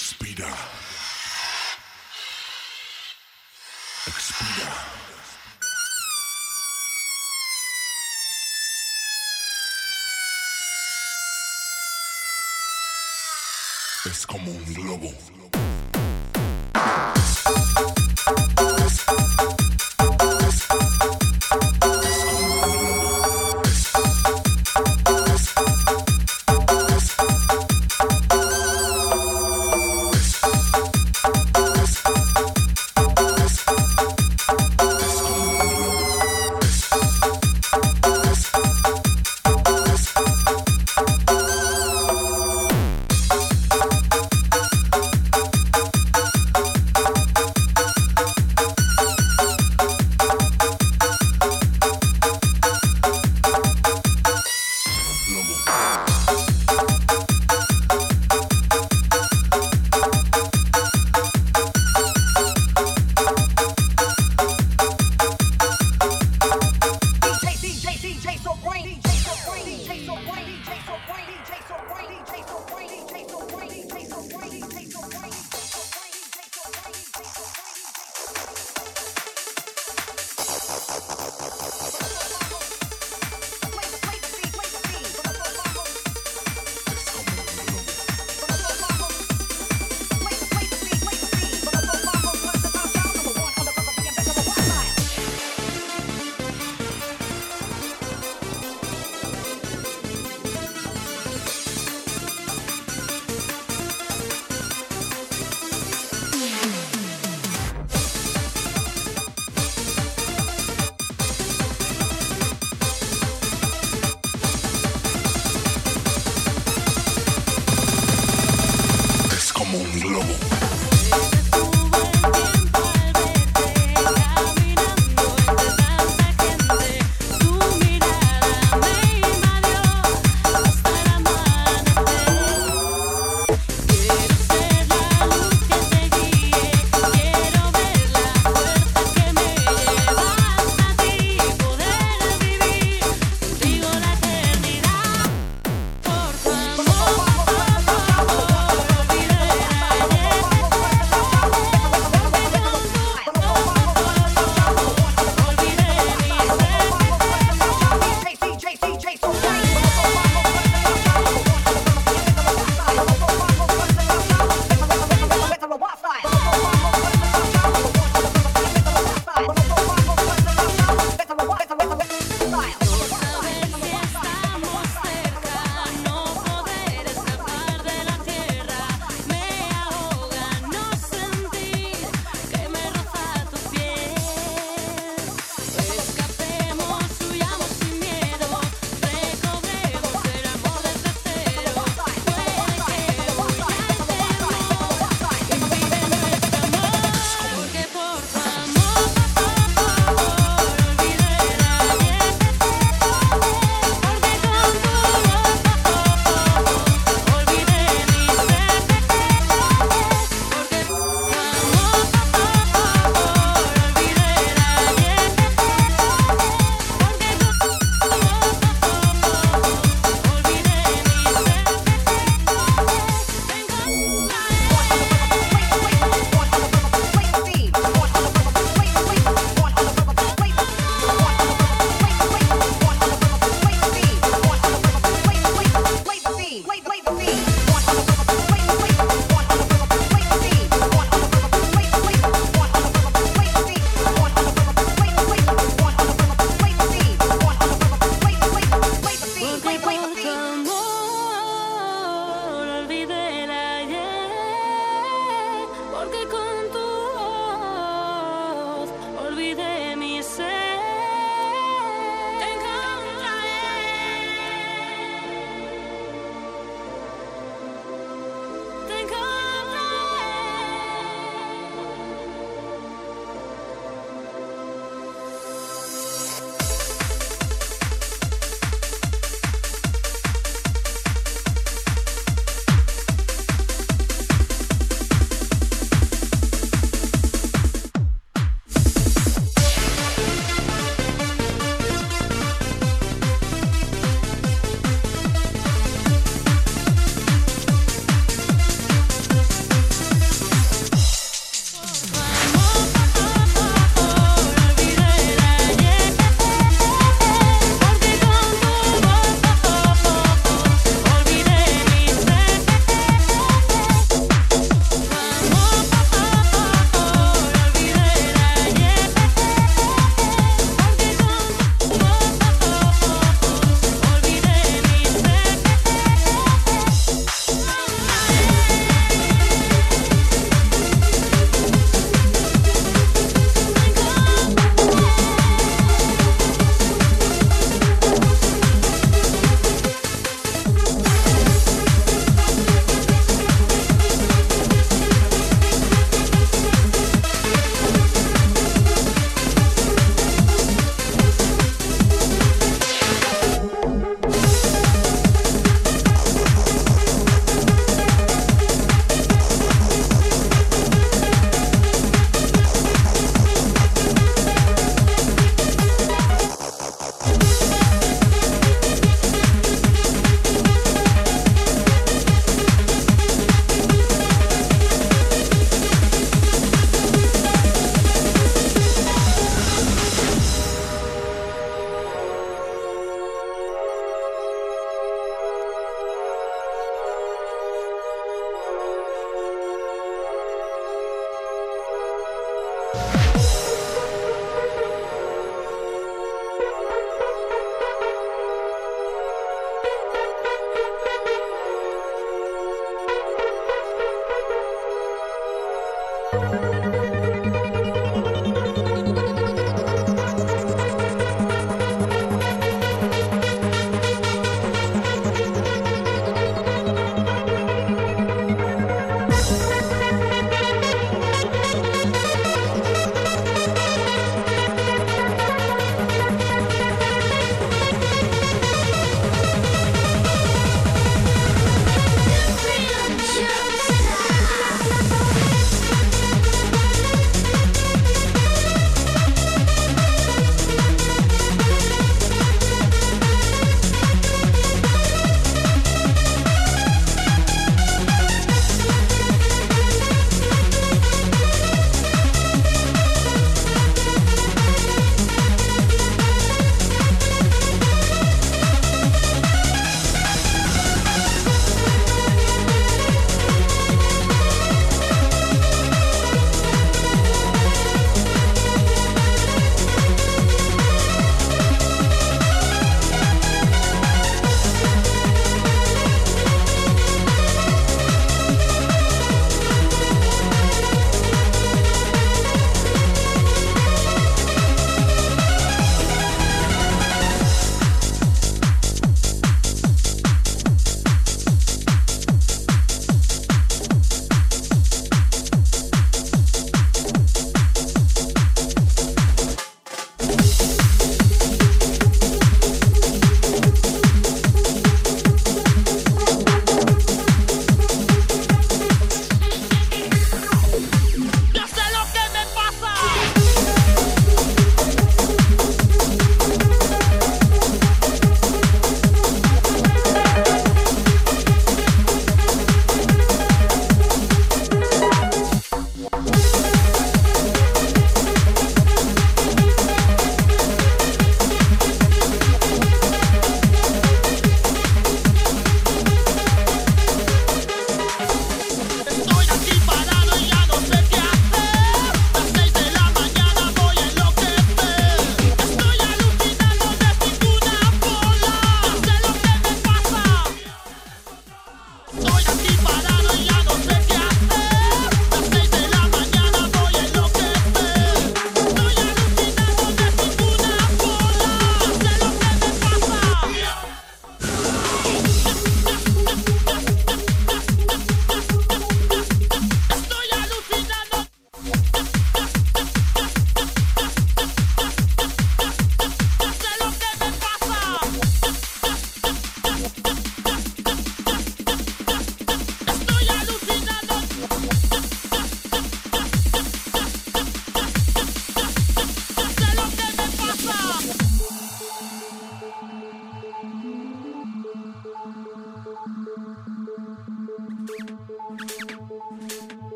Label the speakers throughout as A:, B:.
A: Inspira. Expira.
B: Es como un globo.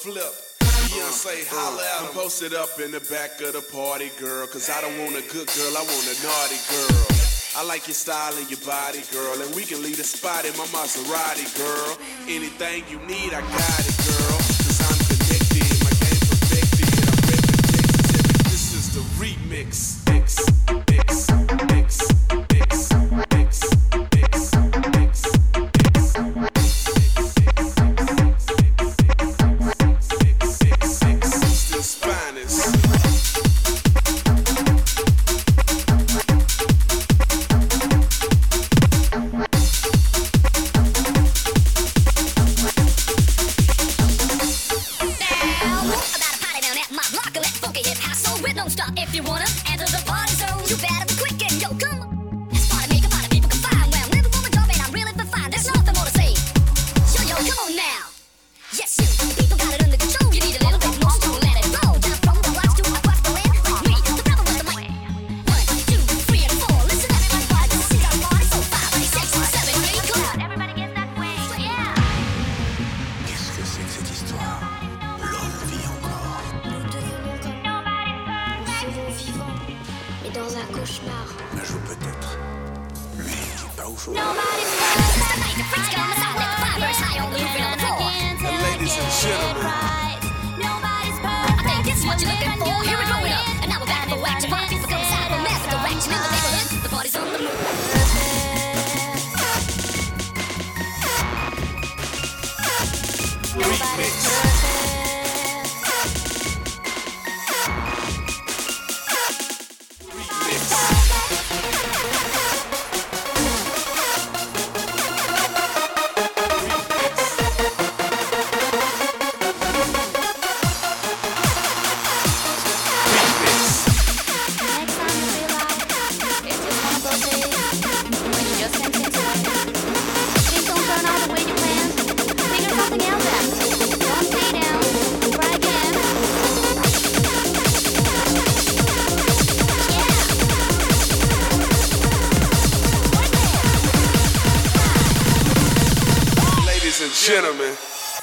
C: flip. Beyonce, uh, holla at him. I'm posted up in the back of the party, girl. Cause I don't want a good girl, I want a naughty girl. I like your style and your body, girl. And we can leave the spot in my Maserati, girl. Anything you need, I got it.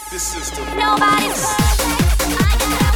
C: This
D: perfect.
E: Nobody's.